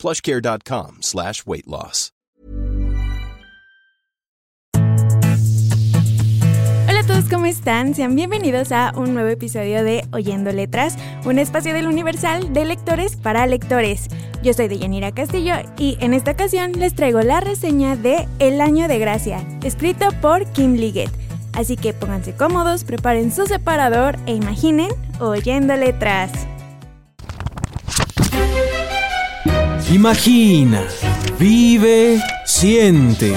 plushcare.com slash weight loss. Hola a todos, ¿cómo están? Sean bienvenidos a un nuevo episodio de Oyendo Letras, un espacio del Universal de lectores para lectores. Yo soy Deyanira Castillo y en esta ocasión les traigo la reseña de El Año de Gracia, escrito por Kim Liggett. Así que pónganse cómodos, preparen su separador e imaginen Oyendo Letras. Imagina, vive, siente.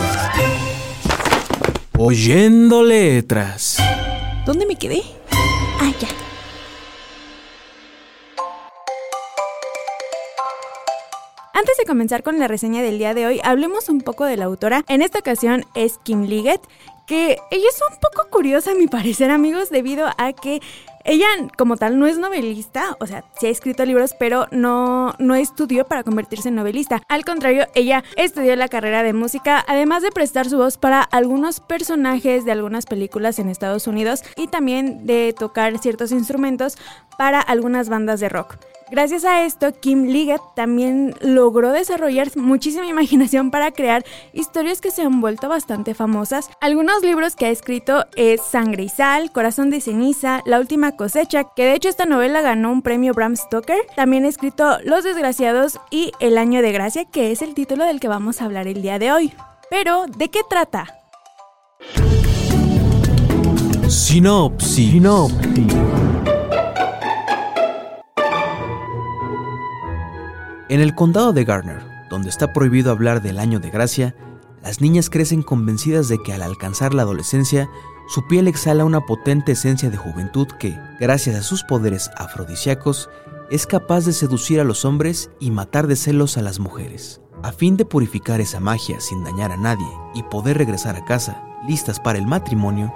Oyendo letras. ¿Dónde me quedé? Ah, ya. Antes de comenzar con la reseña del día de hoy, hablemos un poco de la autora. En esta ocasión es Kim Liggett, que ella es un poco curiosa a mi parecer, amigos, debido a que ella como tal no es novelista, o sea, sí ha escrito libros, pero no, no estudió para convertirse en novelista. Al contrario, ella estudió la carrera de música, además de prestar su voz para algunos personajes de algunas películas en Estados Unidos y también de tocar ciertos instrumentos para algunas bandas de rock. Gracias a esto, Kim Liggett también logró desarrollar muchísima imaginación para crear historias que se han vuelto bastante famosas. Algunos libros que ha escrito es Sangre y Sal, Corazón de Ceniza, La Última Cosecha, que de hecho esta novela ganó un premio Bram Stoker. También ha escrito Los Desgraciados y El Año de Gracia, que es el título del que vamos a hablar el día de hoy. Pero, ¿de qué trata? Sinopsis. Sinopsis. En el condado de Garner, donde está prohibido hablar del año de gracia, las niñas crecen convencidas de que al alcanzar la adolescencia, su piel exhala una potente esencia de juventud que, gracias a sus poderes afrodisíacos, es capaz de seducir a los hombres y matar de celos a las mujeres. A fin de purificar esa magia sin dañar a nadie y poder regresar a casa, listas para el matrimonio,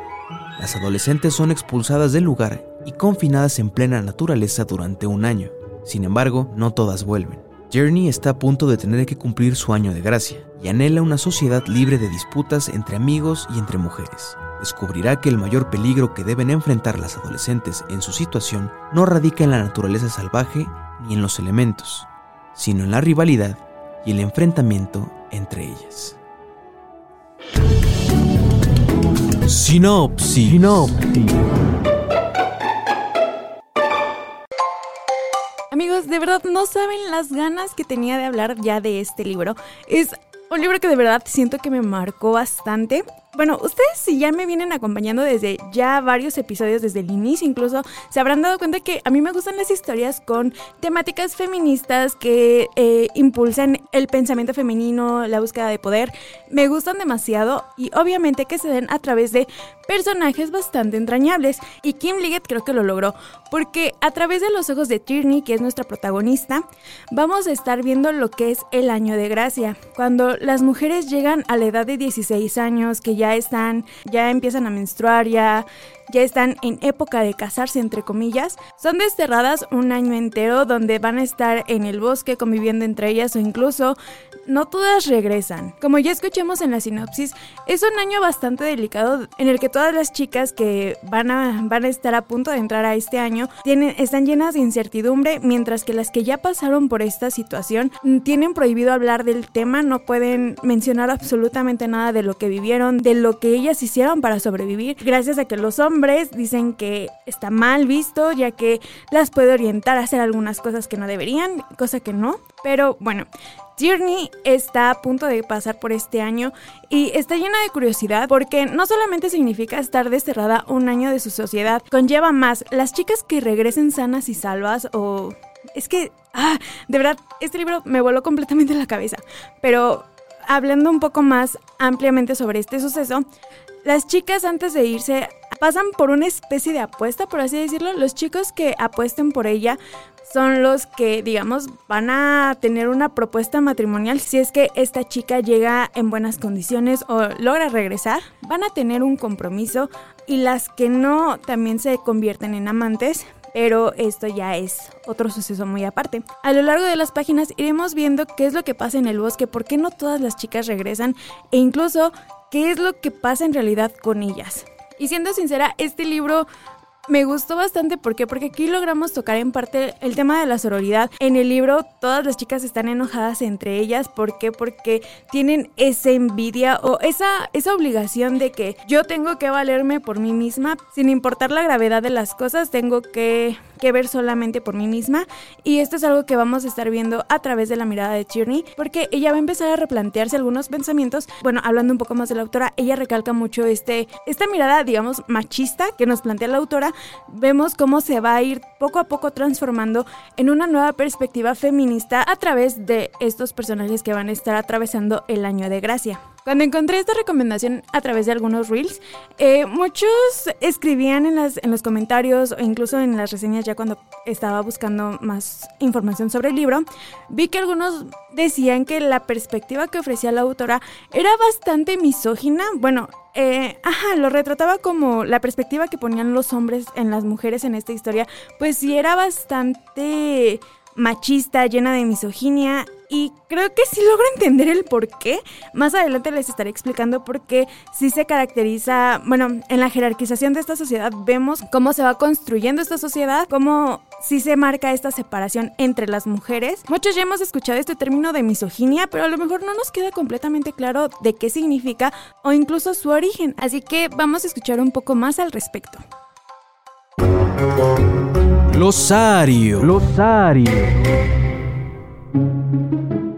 las adolescentes son expulsadas del lugar y confinadas en plena naturaleza durante un año. Sin embargo, no todas vuelven. Journey está a punto de tener que cumplir su año de gracia y anhela una sociedad libre de disputas entre amigos y entre mujeres. Descubrirá que el mayor peligro que deben enfrentar las adolescentes en su situación no radica en la naturaleza salvaje ni en los elementos, sino en la rivalidad y el enfrentamiento entre ellas. Sinopsis. Sinopsis. De verdad no saben las ganas que tenía de hablar ya de este libro. Es un libro que de verdad siento que me marcó bastante. Bueno, ustedes si ya me vienen acompañando desde ya varios episodios, desde el inicio incluso, se habrán dado cuenta que a mí me gustan las historias con temáticas feministas que eh, impulsan el pensamiento femenino, la búsqueda de poder. Me gustan demasiado y obviamente que se den a través de personajes bastante entrañables. Y Kim Liggett creo que lo logró, porque a través de los ojos de Tierney, que es nuestra protagonista, vamos a estar viendo lo que es el año de gracia. Cuando las mujeres llegan a la edad de 16 años, que ya están, ya empiezan a menstruar, ya, ya están en época de casarse, entre comillas, son desterradas un año entero donde van a estar en el bosque conviviendo entre ellas o incluso no todas regresan. Como ya escuchamos en la sinopsis, es un año bastante delicado en el que todas las chicas que van a, van a estar a punto de entrar a este año tienen, están llenas de incertidumbre, mientras que las que ya pasaron por esta situación tienen prohibido hablar del tema, no pueden mencionar absolutamente nada de lo que vivieron, de lo que ellas hicieron para sobrevivir, gracias a que los hombres dicen que está mal visto, ya que las puede orientar a hacer algunas cosas que no deberían, cosa que no. Pero bueno, Tierney está a punto de pasar por este año y está llena de curiosidad porque no solamente significa estar desterrada un año de su sociedad, conlleva más las chicas que regresen sanas y salvas o... Es que, ah, de verdad, este libro me voló completamente la cabeza. Pero hablando un poco más ampliamente sobre este suceso, las chicas antes de irse pasan por una especie de apuesta, por así decirlo. Los chicos que apuesten por ella son los que, digamos, van a tener una propuesta matrimonial si es que esta chica llega en buenas condiciones o logra regresar. Van a tener un compromiso y las que no también se convierten en amantes pero esto ya es otro suceso muy aparte. A lo largo de las páginas iremos viendo qué es lo que pasa en el bosque, por qué no todas las chicas regresan e incluso qué es lo que pasa en realidad con ellas. Y siendo sincera, este libro me gustó bastante ¿por qué? porque aquí logramos tocar en parte el tema de la sororidad. En el libro todas las chicas están enojadas entre ellas. ¿Por qué? Porque tienen esa envidia o esa, esa obligación de que yo tengo que valerme por mí misma. Sin importar la gravedad de las cosas, tengo que, que ver solamente por mí misma. Y esto es algo que vamos a estar viendo a través de la mirada de Tierney. Porque ella va a empezar a replantearse algunos pensamientos. Bueno, hablando un poco más de la autora, ella recalca mucho este, esta mirada, digamos, machista que nos plantea la autora vemos cómo se va a ir poco a poco transformando en una nueva perspectiva feminista a través de estos personajes que van a estar atravesando el año de gracia. Cuando encontré esta recomendación a través de algunos reels, eh, muchos escribían en, las, en los comentarios o incluso en las reseñas ya cuando estaba buscando más información sobre el libro, vi que algunos decían que la perspectiva que ofrecía la autora era bastante misógina. Bueno, eh, ajá, lo retrataba como la perspectiva que ponían los hombres en las mujeres en esta historia, pues sí era bastante machista, llena de misoginia y creo que sí logro entender el por qué. Más adelante les estaré explicando por qué sí se caracteriza, bueno, en la jerarquización de esta sociedad vemos cómo se va construyendo esta sociedad, cómo sí se marca esta separación entre las mujeres. Muchos ya hemos escuchado este término de misoginia, pero a lo mejor no nos queda completamente claro de qué significa o incluso su origen. Así que vamos a escuchar un poco más al respecto. Losario. Losario.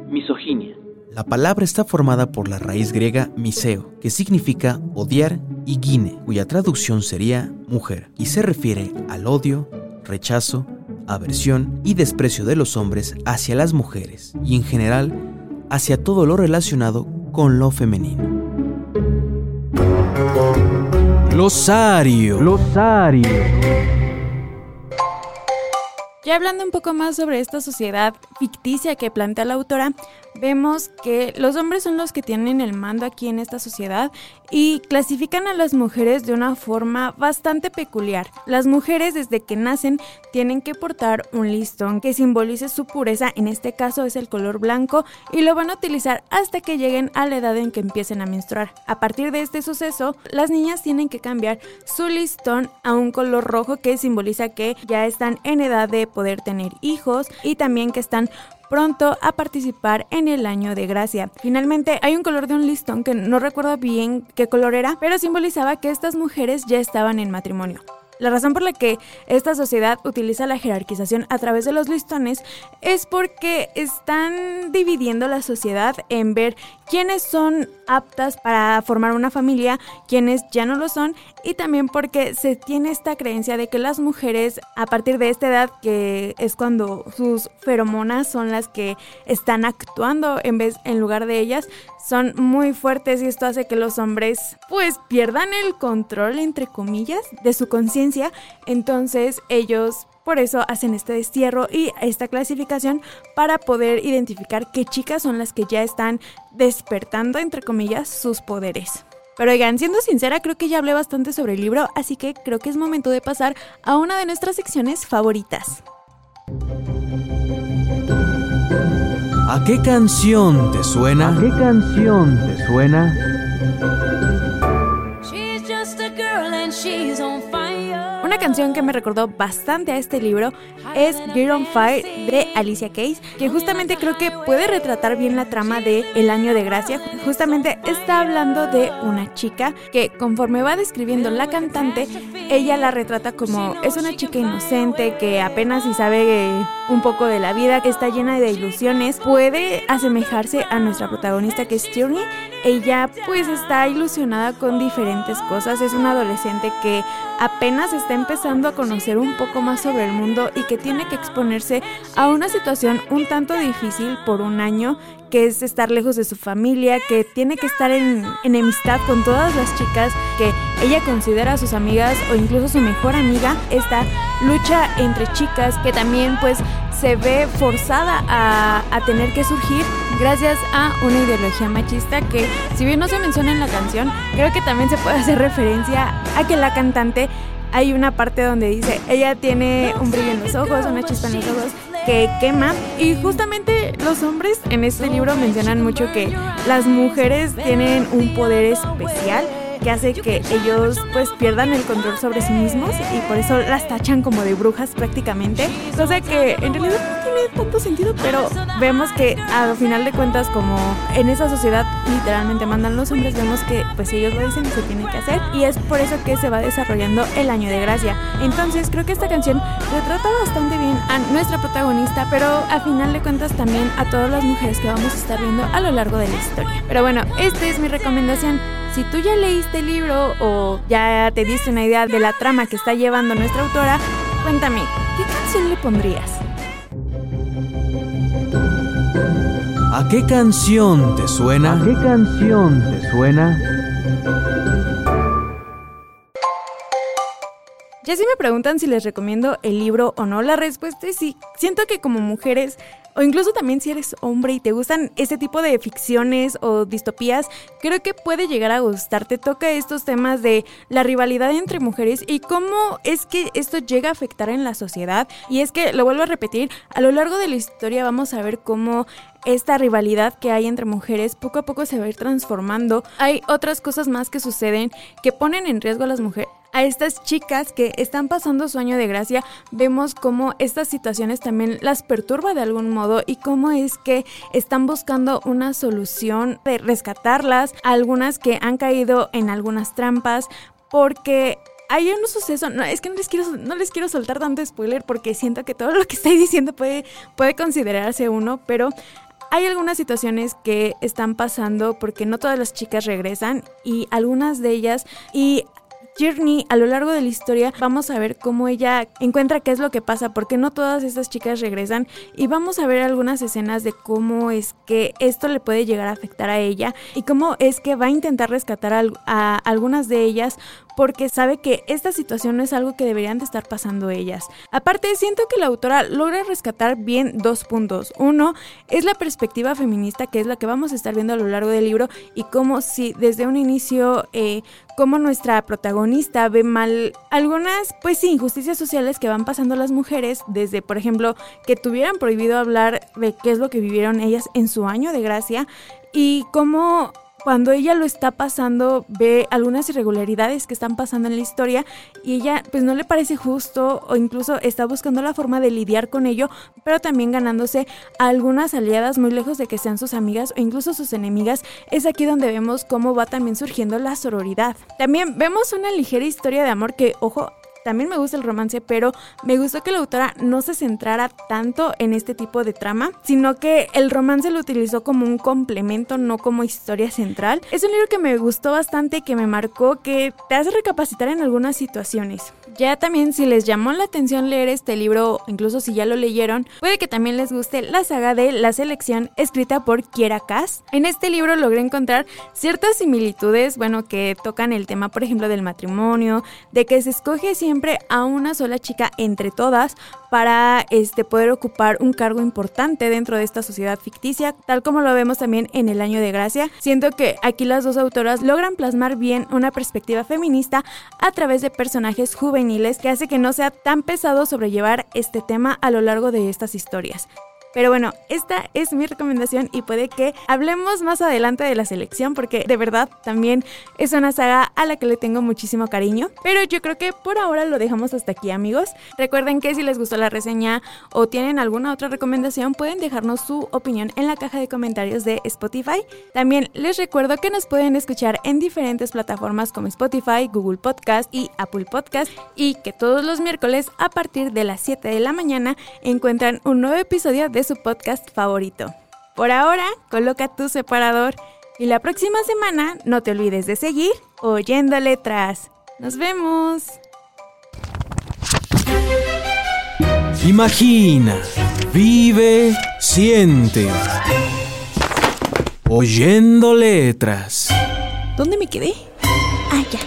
Misoginia. La palabra está formada por la raíz griega miseo, que significa odiar, y gine, cuya traducción sería mujer, y se refiere al odio, rechazo, aversión y desprecio de los hombres hacia las mujeres, y en general hacia todo lo relacionado con lo femenino. Losario. Losario. Ya hablando un poco más sobre esta sociedad ficticia que plantea la autora, vemos que los hombres son los que tienen el mando aquí en esta sociedad y clasifican a las mujeres de una forma bastante peculiar. Las mujeres desde que nacen tienen que portar un listón que simbolice su pureza, en este caso es el color blanco, y lo van a utilizar hasta que lleguen a la edad en que empiecen a menstruar. A partir de este suceso, las niñas tienen que cambiar su listón a un color rojo que simboliza que ya están en edad de poder tener hijos y también que están pronto a participar en el año de gracia. Finalmente hay un color de un listón que no recuerdo bien qué color era, pero simbolizaba que estas mujeres ya estaban en matrimonio. La razón por la que esta sociedad utiliza la jerarquización a través de los listones es porque están dividiendo la sociedad en ver quiénes son aptas para formar una familia, quiénes ya no lo son y también porque se tiene esta creencia de que las mujeres a partir de esta edad que es cuando sus feromonas son las que están actuando en vez en lugar de ellas son muy fuertes y esto hace que los hombres pues pierdan el control entre comillas de su conciencia entonces ellos por eso hacen este destierro y esta clasificación para poder identificar qué chicas son las que ya están despertando, entre comillas, sus poderes. Pero oigan, siendo sincera, creo que ya hablé bastante sobre el libro, así que creo que es momento de pasar a una de nuestras secciones favoritas. ¿A qué canción te suena? ¿A qué canción te suena? Canción que me recordó bastante a este libro es Get on Fire de Alicia Keys, que justamente creo que puede retratar bien la trama de El Año de Gracia. Justamente está hablando de una chica que conforme va describiendo la cantante, ella la retrata como es una chica inocente que apenas si sabe un poco de la vida, que está llena de ilusiones, puede asemejarse a nuestra protagonista que es Tierney. Ella pues está ilusionada con diferentes cosas, es una adolescente que apenas está empezando a conocer un poco más sobre el mundo y que tiene que exponerse a una situación un tanto difícil por un año que es estar lejos de su familia, que tiene que estar en enemistad con todas las chicas que ella considera sus amigas o incluso su mejor amiga, esta lucha entre chicas que también pues se ve forzada a, a, tener que surgir gracias a una ideología machista que si bien no se menciona en la canción, creo que también se puede hacer referencia a que la cantante hay una parte donde dice, ella tiene un brillo en los ojos, una chispa en los ojos que quema. Y justamente los hombres en este libro mencionan mucho que las mujeres tienen un poder especial que hace que ellos pues pierdan el control sobre sí mismos y por eso las tachan como de brujas prácticamente. Cosa que en realidad no tiene tanto sentido, pero vemos que a final de cuentas como en esa sociedad literalmente mandan los hombres, vemos que pues ellos lo dicen y se tiene que hacer y es por eso que se va desarrollando el año de gracia. Entonces creo que esta canción retrata bastante bien a nuestra protagonista, pero a final de cuentas también a todas las mujeres que vamos a estar viendo a lo largo de la historia. Pero bueno, esta es mi recomendación. Si tú ya leíste el libro o ya te diste una idea de la trama que está llevando nuestra autora, cuéntame, ¿qué canción le pondrías? ¿A qué canción te suena? ¿A qué canción te suena? Ya si me preguntan si les recomiendo el libro o no, la respuesta es sí. Siento que como mujeres o incluso también si eres hombre y te gustan ese tipo de ficciones o distopías, creo que puede llegar a gustarte. Toca estos temas de la rivalidad entre mujeres y cómo es que esto llega a afectar en la sociedad. Y es que, lo vuelvo a repetir, a lo largo de la historia vamos a ver cómo esta rivalidad que hay entre mujeres poco a poco se va a ir transformando. Hay otras cosas más que suceden que ponen en riesgo a las mujeres. A estas chicas que están pasando su año de gracia, vemos cómo estas situaciones también las perturba de algún modo y cómo es que están buscando una solución de rescatarlas, algunas que han caído en algunas trampas, porque hay un suceso, no, es que no les quiero, no les quiero soltar tanto spoiler porque siento que todo lo que estoy diciendo puede, puede considerarse uno, pero hay algunas situaciones que están pasando porque no todas las chicas regresan y algunas de ellas y Journey, a lo largo de la historia, vamos a ver cómo ella encuentra qué es lo que pasa, porque no todas estas chicas regresan y vamos a ver algunas escenas de cómo es que esto le puede llegar a afectar a ella y cómo es que va a intentar rescatar a, a algunas de ellas porque sabe que esta situación no es algo que deberían de estar pasando ellas. Aparte, siento que la autora logra rescatar bien dos puntos. Uno es la perspectiva feminista, que es la que vamos a estar viendo a lo largo del libro, y cómo si desde un inicio, eh, cómo nuestra protagonista ve mal algunas, pues sí, injusticias sociales que van pasando las mujeres, desde, por ejemplo, que tuvieran prohibido hablar de qué es lo que vivieron ellas en su año de gracia, y cómo cuando ella lo está pasando, ve algunas irregularidades que están pasando en la historia y ella pues no le parece justo o incluso está buscando la forma de lidiar con ello, pero también ganándose algunas aliadas muy lejos de que sean sus amigas o incluso sus enemigas. Es aquí donde vemos cómo va también surgiendo la sororidad. También vemos una ligera historia de amor que, ojo, también me gusta el romance, pero me gustó que la autora no se centrara tanto en este tipo de trama, sino que el romance lo utilizó como un complemento, no como historia central. Es un libro que me gustó bastante, que me marcó, que te hace recapacitar en algunas situaciones. Ya también si les llamó la atención leer este libro, incluso si ya lo leyeron, puede que también les guste la saga de La Selección escrita por Kiera Kass. En este libro logré encontrar ciertas similitudes, bueno, que tocan el tema, por ejemplo, del matrimonio, de que se escoge siempre a una sola chica entre todas para este, poder ocupar un cargo importante dentro de esta sociedad ficticia, tal como lo vemos también en el año de gracia. Siento que aquí las dos autoras logran plasmar bien una perspectiva feminista a través de personajes juveniles que hace que no sea tan pesado sobrellevar este tema a lo largo de estas historias. Pero bueno, esta es mi recomendación y puede que hablemos más adelante de la selección porque de verdad también es una saga a la que le tengo muchísimo cariño. Pero yo creo que por ahora lo dejamos hasta aquí amigos. Recuerden que si les gustó la reseña o tienen alguna otra recomendación pueden dejarnos su opinión en la caja de comentarios de Spotify. También les recuerdo que nos pueden escuchar en diferentes plataformas como Spotify, Google Podcast y Apple Podcast y que todos los miércoles a partir de las 7 de la mañana encuentran un nuevo episodio de su podcast favorito. Por ahora, coloca tu separador y la próxima semana no te olvides de seguir oyendo letras. Nos vemos. Imagina, vive, siente. Oyendo letras. ¿Dónde me quedé? Ah, ya.